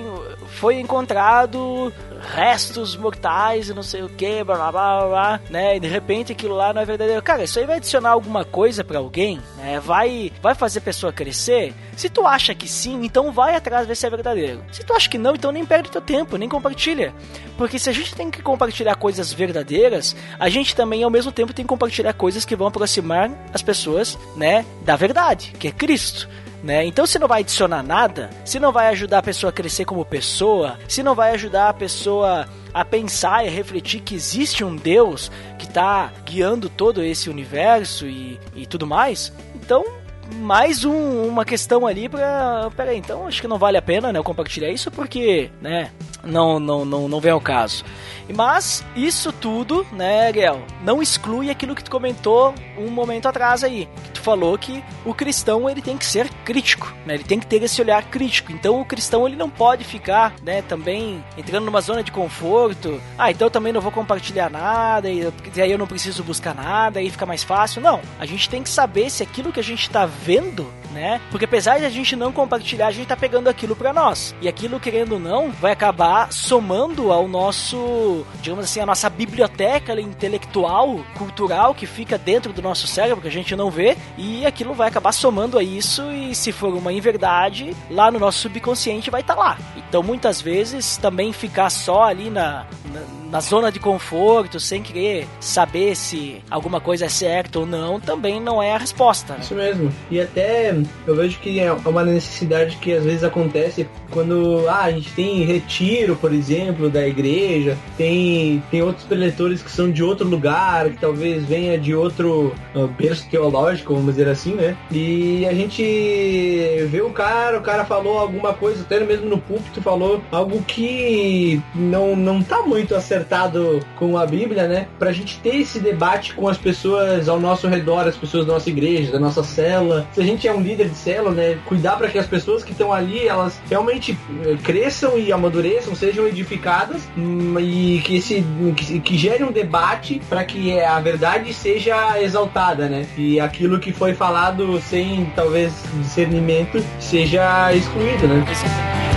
foi encontrado restos mortais e não sei o que, blá blá blá blá, né? E de repente aquilo lá não é verdadeiro. Cara, isso aí vai adicionar alguma coisa para alguém, né? Vai, vai fazer a pessoa crescer? Se tu acha que sim, então vai atrás ver se é verdadeiro. Se tu acha que não, então nem perde teu tempo, nem compartilha. Porque se a gente tem que compartilhar coisas verdadeiras, a gente também ao mesmo tempo tem que compartilhar coisas que vão aproximar as pessoas, né, da verdade, que é Cristo. Né? Então, se não vai adicionar nada, se não vai ajudar a pessoa a crescer como pessoa, se não vai ajudar a pessoa a pensar e a refletir que existe um Deus que está guiando todo esse universo e, e tudo mais, então mais um, uma questão ali para peraí, então acho que não vale a pena né, eu compartilhar isso porque, né, não, não, não, não vem ao caso. Mas isso tudo, né, Ariel, não exclui aquilo que tu comentou um momento atrás aí. Que tu falou que o cristão ele tem que ser crítico, né? Ele tem que ter esse olhar crítico. Então o cristão ele não pode ficar, né, também entrando numa zona de conforto. Ah, então eu também não vou compartilhar nada e, aí eu não preciso buscar nada e fica mais fácil. Não, a gente tem que saber se aquilo que a gente está vendo né? Porque apesar de a gente não compartilhar, a gente tá pegando aquilo para nós. E aquilo, querendo ou não, vai acabar somando ao nosso, digamos assim, a nossa biblioteca intelectual, cultural que fica dentro do nosso cérebro, que a gente não vê, e aquilo vai acabar somando a isso e se for uma inverdade, lá no nosso subconsciente vai estar tá lá. Então, muitas vezes, também ficar só ali na, na na zona de conforto, sem querer saber se alguma coisa é certa ou não, também não é a resposta. Né? Isso mesmo. E até eu vejo que é uma necessidade que às vezes acontece quando ah, a gente tem retiro, por exemplo, da igreja, tem, tem outros preletores que são de outro lugar, que talvez venha de outro uh, berço teológico, vamos dizer assim, né? E a gente vê o cara, o cara falou alguma coisa, até mesmo no púlpito falou algo que não, não tá muito acertado acertado com a Bíblia, né? Pra gente ter esse debate com as pessoas ao nosso redor, as pessoas da nossa igreja, da nossa cela. Se a gente é um líder de cela, né? Cuidar para que as pessoas que estão ali, elas realmente eh, cresçam e amadureçam, sejam edificadas hum, e que esse que, que gere um debate para que a verdade seja exaltada, né? E aquilo que foi falado sem talvez discernimento seja excluído, né?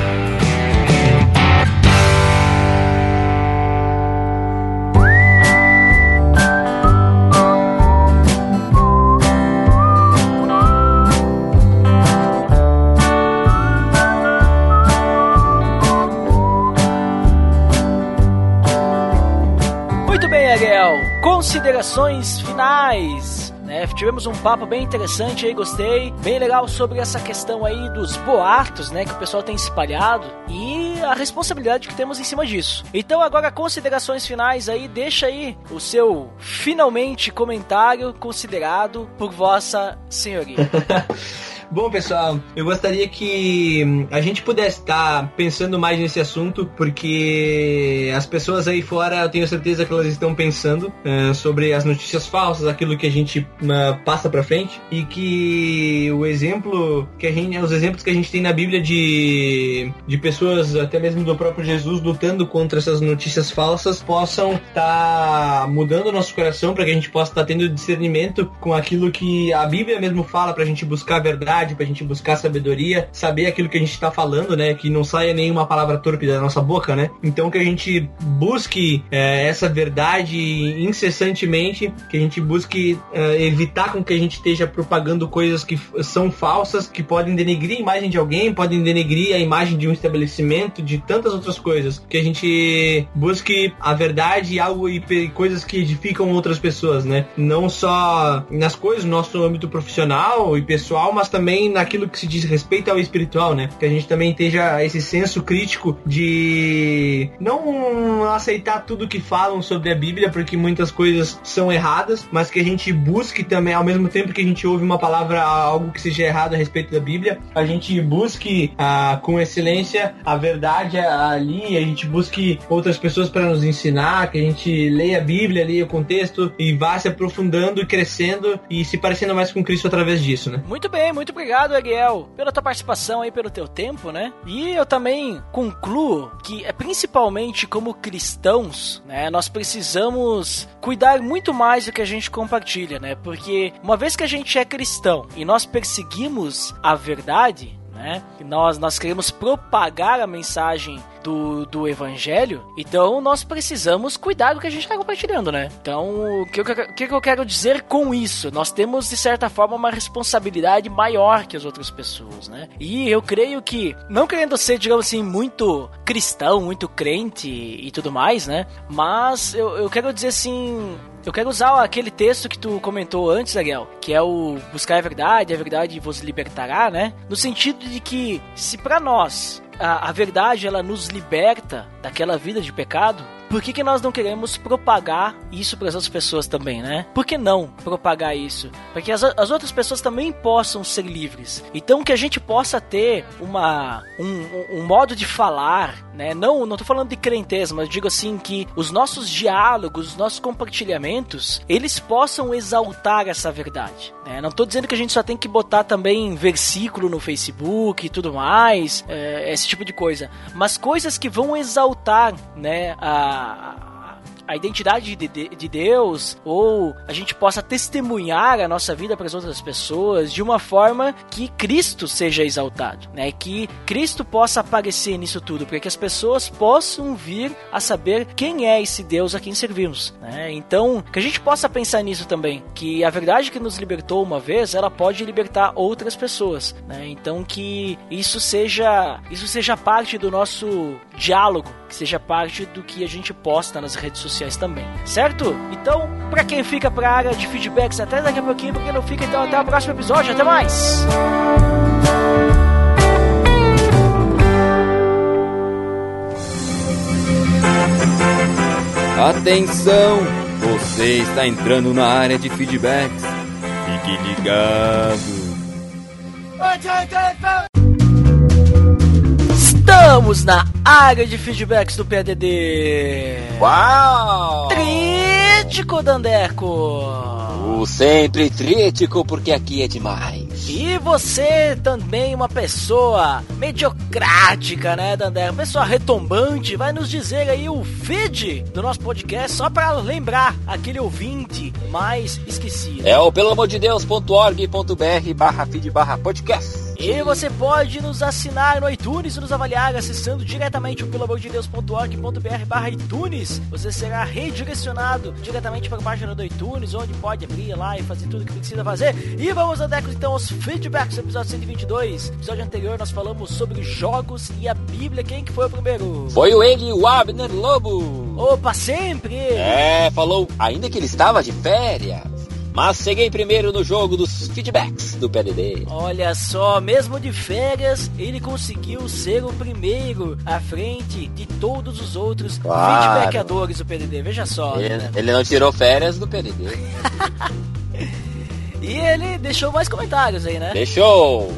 Considerações finais. Né? Tivemos um papo bem interessante aí, gostei. Bem legal sobre essa questão aí dos boatos, né? Que o pessoal tem espalhado e a responsabilidade que temos em cima disso. Então, agora, considerações finais aí, deixa aí o seu finalmente comentário considerado por Vossa Senhoria. Bom, pessoal, eu gostaria que hum, a gente pudesse estar pensando mais nesse assunto, porque as pessoas aí fora, eu tenho certeza que elas estão pensando uh, sobre as notícias falsas, aquilo que a gente uh, passa pra frente, e que o exemplo que a gente, os exemplos que a gente tem na Bíblia de, de pessoas, até mesmo do próprio Jesus, lutando contra essas notícias falsas, possam estar tá mudando o nosso coração para que a gente possa estar tá tendo discernimento com aquilo que a Bíblia mesmo fala pra gente buscar a verdade, pra gente buscar sabedoria, saber aquilo que a gente tá falando, né? Que não saia nenhuma palavra torpe da nossa boca, né? Então que a gente busque é, essa verdade incessantemente, que a gente busque é, evitar com que a gente esteja propagando coisas que são falsas, que podem denegrir a imagem de alguém, podem denegrir a imagem de um estabelecimento, de tantas outras coisas. Que a gente busque a verdade algo e coisas que edificam outras pessoas, né? Não só nas coisas, no nosso âmbito profissional e pessoal, mas também naquilo que se diz respeito ao espiritual, né? Que a gente também esteja esse senso crítico de não aceitar tudo que falam sobre a Bíblia, porque muitas coisas são erradas, mas que a gente busque também, ao mesmo tempo que a gente ouve uma palavra, algo que seja errado a respeito da Bíblia, a gente busque ah, com excelência a verdade ali, a gente busque outras pessoas para nos ensinar, que a gente leia a Bíblia, leia o contexto e vá se aprofundando e crescendo e se parecendo mais com Cristo através disso, né? Muito bem, muito obrigado, Ariel, pela tua participação aí, pelo teu tempo, né? E eu também concluo que é principalmente como cristãos, né, nós precisamos cuidar muito mais do que a gente compartilha, né? Porque uma vez que a gente é cristão e nós perseguimos a verdade, né? Nós, nós queremos propagar a mensagem do, do evangelho, então nós precisamos cuidar do que a gente está compartilhando, né? Então, o que, o que eu quero dizer com isso? Nós temos, de certa forma, uma responsabilidade maior que as outras pessoas, né? E eu creio que, não querendo ser, digamos assim, muito cristão, muito crente e tudo mais, né? Mas eu, eu quero dizer assim, eu quero usar aquele texto que tu comentou antes, Ariel, que é o buscar a verdade, a verdade vos libertará, né? No sentido de que se para nós a, a verdade ela nos liberta daquela vida de pecado, por que, que nós não queremos propagar isso para as outras pessoas também, né? Por que não propagar isso? Para que as, as outras pessoas também possam ser livres. Então que a gente possa ter uma, um, um modo de falar, né? Não, não tô falando de crentez, mas digo assim que os nossos diálogos, os nossos compartilhamentos, eles possam exaltar essa verdade. Né? Não tô dizendo que a gente só tem que botar também versículo no Facebook e tudo mais, é, esse tipo de coisa, mas coisas que vão exaltar, né? A a, identidade de, de, de, Deus, ou a gente possa testemunhar a nossa vida para as outras pessoas de uma forma que Cristo seja exaltado, né? Que Cristo possa aparecer nisso tudo, para que as pessoas possam vir a saber quem é esse Deus a quem servimos, né? Então, que a gente possa pensar nisso também, que a verdade que nos libertou uma vez, ela pode libertar outras pessoas, né? Então que isso seja isso seja parte do nosso diálogo seja parte do que a gente posta nas redes sociais também, certo? Então, para quem fica para a área de feedbacks, até daqui a pouquinho, para quem não fica, então até o próximo episódio, até mais! Atenção! Você está entrando na área de feedbacks. Fique ligado! Estamos na área de feedbacks do PDD. Uau! Trítico, Dandeco. O sempre trítico, porque aqui é demais. E você também, uma pessoa mediocrática, né, Dandé? Uma pessoa retombante, vai nos dizer aí o feed do nosso podcast, só para lembrar aquele ouvinte mais esquecido. É o pelamordedeus.org.br barra feed barra podcast. E você pode nos assinar no iTunes e nos avaliar acessando diretamente o pelamordedeus.org.br barra iTunes. Você será redirecionado diretamente para a página do iTunes, onde pode abrir lá e fazer tudo o que precisa fazer. E vamos, Andecos, então aos feedbacks do episódio 122. No episódio anterior nós falamos sobre jogos e a Bíblia. Quem que foi o primeiro? Foi o ele, o Abner Lobo. Opa, sempre! É, falou ainda que ele estava de férias. Mas cheguei primeiro no jogo dos feedbacks do PDD. Olha só, mesmo de férias, ele conseguiu ser o primeiro à frente de todos os outros claro. feedbackadores do PDD. Veja só. Ele, né? ele não tirou férias do PDD. E ele deixou mais comentários aí, né? Deixou!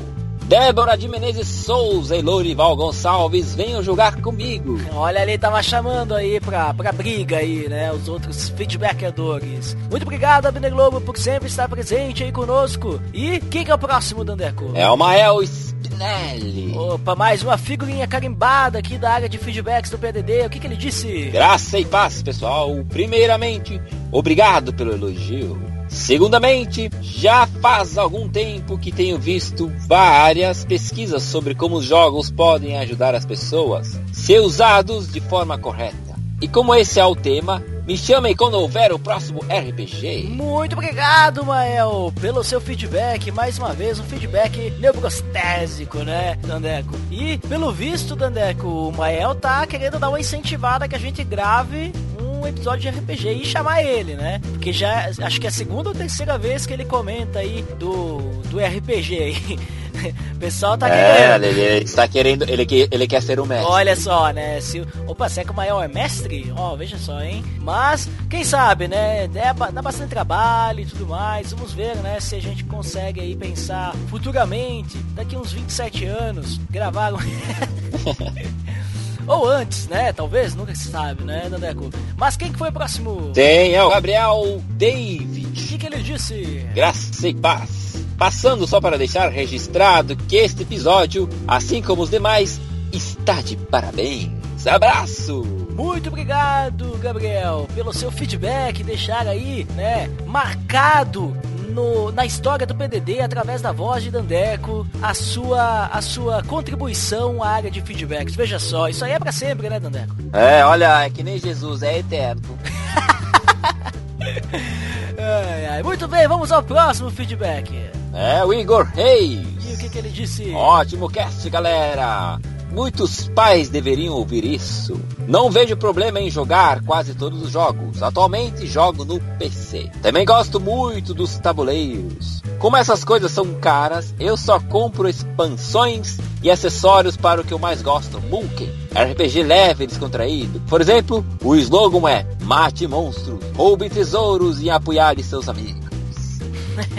Débora de Menezes Souza e Lourival Gonçalves, venham jogar comigo. Olha, ele tava chamando aí pra, pra briga aí, né? Os outros feedbackadores. Muito obrigado, Abner Globo, por sempre estar presente aí conosco. E quem que é o próximo, Dandeco? É o Mael Spinelli. Opa, mais uma figurinha carimbada aqui da área de feedbacks do PDD. O que que ele disse? Graça e paz, pessoal. Primeiramente, obrigado pelo elogio. Segundamente, já faz algum tempo que tenho visto várias pesquisas sobre como os jogos podem ajudar as pessoas ser usados de forma correta. E como esse é o tema, me chamem quando houver o próximo RPG. Muito obrigado, Mael, pelo seu feedback. Mais uma vez, um feedback neurostésico, né, Dandeco? E, pelo visto, Dandeco, o Mael tá querendo dar uma incentivada que a gente grave um episódio de RPG e chamar ele, né? Porque já acho que é a segunda ou terceira vez que ele comenta aí do, do RPG aí. O pessoal tá É, querendo. ele, ele está querendo, ele, ele quer ser o mestre. Olha só, né? Se, opa, será que o Mael é mestre? Ó, veja só, hein? Mas, quem sabe, né? É, ba- dá bastante trabalho e tudo mais. Vamos ver, né? Se a gente consegue aí pensar futuramente, daqui uns 27 anos, gravar um... Ou antes, né? Talvez, nunca se sabe, né, Nandeco? Mas quem que foi o próximo? Tem, é o Gabriel O David. que, que ele disse? Graça e paz. Passando só para deixar registrado que este episódio, assim como os demais, está de parabéns. Abraço! Muito obrigado, Gabriel, pelo seu feedback, deixar aí, né, marcado no, na história do PDD através da voz de Dandeco a sua a sua contribuição à área de feedbacks. Veja só, isso aí é pra sempre, né, Dandeco? É, olha, é que nem Jesus, é eterno. Ai, ai. Muito bem, vamos ao próximo feedback. É o Igor Reis. E o que, que ele disse? Ótimo cast, galera! Muitos pais deveriam ouvir isso. Não vejo problema em jogar quase todos os jogos. Atualmente jogo no PC. Também gosto muito dos tabuleiros. Como essas coisas são caras, eu só compro expansões e acessórios para o que eu mais gosto, Mulken. RPG leve e descontraído. Por exemplo, o slogan é Mate monstros, roube tesouros e apoiar seus amigos.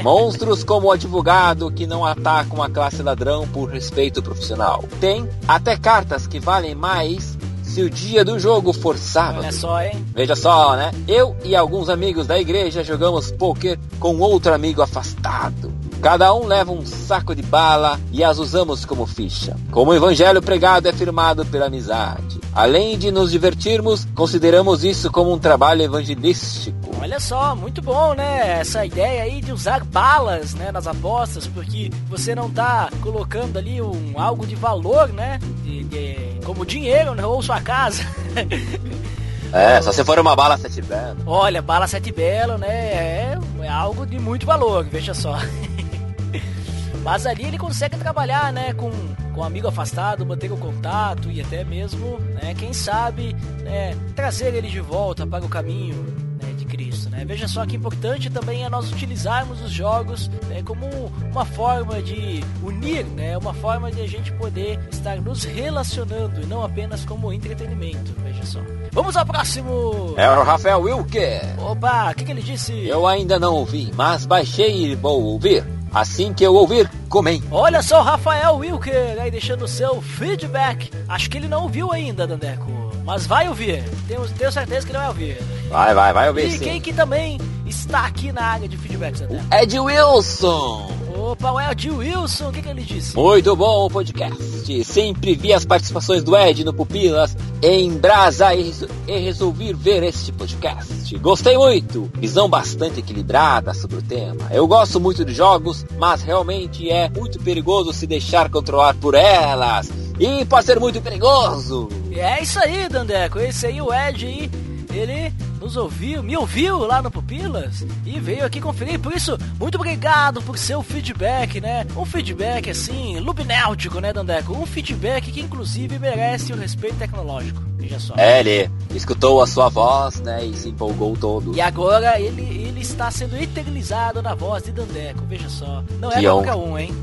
Monstros como o advogado que não atacam a classe ladrão por respeito profissional. Tem até cartas que valem mais se o dia do jogo for sábado. Olha só, hein? Veja só, né? Eu e alguns amigos da igreja jogamos poker com outro amigo afastado. Cada um leva um saco de bala e as usamos como ficha. Como o evangelho pregado é firmado pela amizade. Além de nos divertirmos, consideramos isso como um trabalho evangelístico. Olha só, muito bom, né? Essa ideia aí de usar balas, né, nas apostas, porque você não tá colocando ali um algo de valor, né? De, de- como dinheiro, né? Ou sua casa. É, só se for uma bala sete belo. Olha, bala sete belo, né? É, é algo de muito valor, veja só. Mas ali ele consegue trabalhar, né, com, com um amigo afastado, manter o contato e até mesmo, né, quem sabe, né, trazer ele de volta para o caminho né, de Cristo, né? Veja só que importante também é nós utilizarmos os jogos né, como uma forma de unir, né, uma forma de a gente poder estar nos relacionando e não apenas como entretenimento, veja só. Vamos ao próximo! É o Rafael Wilker. Opa, o que, que ele disse? Eu ainda não ouvi, mas baixei e vou ouvir. Assim que eu ouvir, comem. Olha só o Rafael Wilker aí deixando o seu feedback. Acho que ele não ouviu ainda, Dandeco. Mas vai ouvir. Tenho, tenho certeza que ele vai ouvir. Vai, vai, vai ouvir E sim. quem que também está aqui na área de feedbacks, Dandeco? Ed Wilson. Opa, o Ed Wilson, o que, que ele disse? Muito bom o podcast. Sempre vi as participações do Ed no Pupilas em Brasa e, e resolvi ver este podcast. Gostei muito. Visão bastante equilibrada sobre o tema. Eu gosto muito de jogos, mas realmente é muito perigoso se deixar controlar por elas. E pode ser muito perigoso. É isso aí, Dandeco. Esse aí, o Ed aí, ele nos ouviu, me ouviu lá no Pupilas e veio aqui conferir. Por isso, muito obrigado por seu feedback, né? Um feedback assim, lubinéutico, né, Dandeco? Um feedback que inclusive merece o respeito tecnológico. Veja só. É, ele escutou a sua voz, né, e se empolgou todo. E agora ele, ele está sendo eternizado na voz de Dandeco, veja só. Não é Que qualquer um, hein?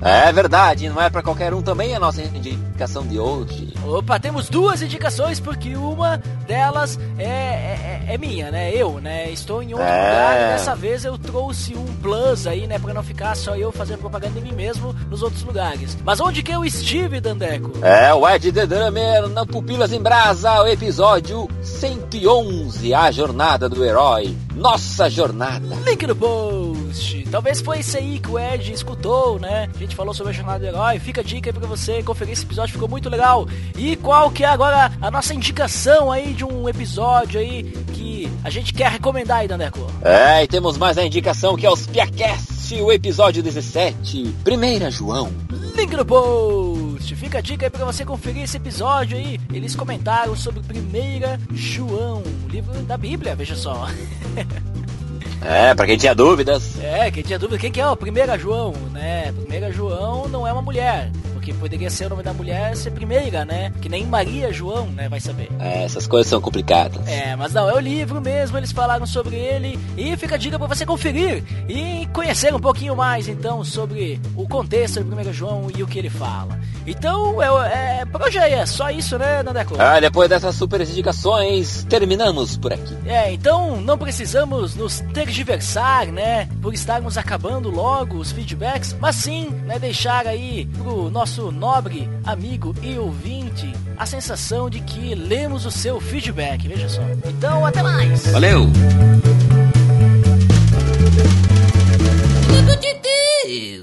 É verdade, não é pra qualquer um também a nossa indicação de hoje. Opa, temos duas indicações, porque uma delas é, é, é minha, né? Eu, né? Estou em outro É. lugar e dessa vez eu trouxe um plus aí, né? Pra não ficar só eu fazendo propaganda de mim mesmo nos outros lugares. Mas onde que eu estive, Dandeco? É, o Ed The Drummer no Pupilas em Brasa, o episódio 111, A Jornada do Herói. Nossa jornada. Link no post. Talvez foi isso aí que o Ed escutou, né? A gente falou sobre a jornada do herói. Fica a dica aí pra você conferir esse episódio, ficou muito legal. E qual que é agora a nossa indicação aí de um episódio aí que a gente quer recomendar aí, Dandeco? É, e temos mais a indicação que é os Piacast, o episódio 17, Primeira João. Link no post. Fica a dica aí pra você conferir esse episódio aí. Eles comentaram sobre Primeira João, o livro da Bíblia, veja só. É, pra quem tinha dúvidas. É, quem tinha dúvida, quem que é o Primeira João, né? Primeira João não é uma mulher, porque poderia ser o nome da mulher ser Primeira, né? Que nem Maria João, né? Vai saber. É, essas coisas são complicadas. É, mas não, é o livro mesmo, eles falaram sobre ele e fica a dica pra você conferir e conhecer um pouquinho mais então sobre o contexto do 1 João e o que ele fala. Então, é, é, por hoje é só isso, né, Nandeco? Ah, depois dessas super indicações, terminamos por aqui. É, então não precisamos nos tergiversar, né, por estarmos acabando logo os feedbacks, mas sim, né, deixar aí pro nosso nobre amigo e ouvinte a sensação de que lemos o seu feedback, veja só. Então, até mais! Valeu! Medo de Deus.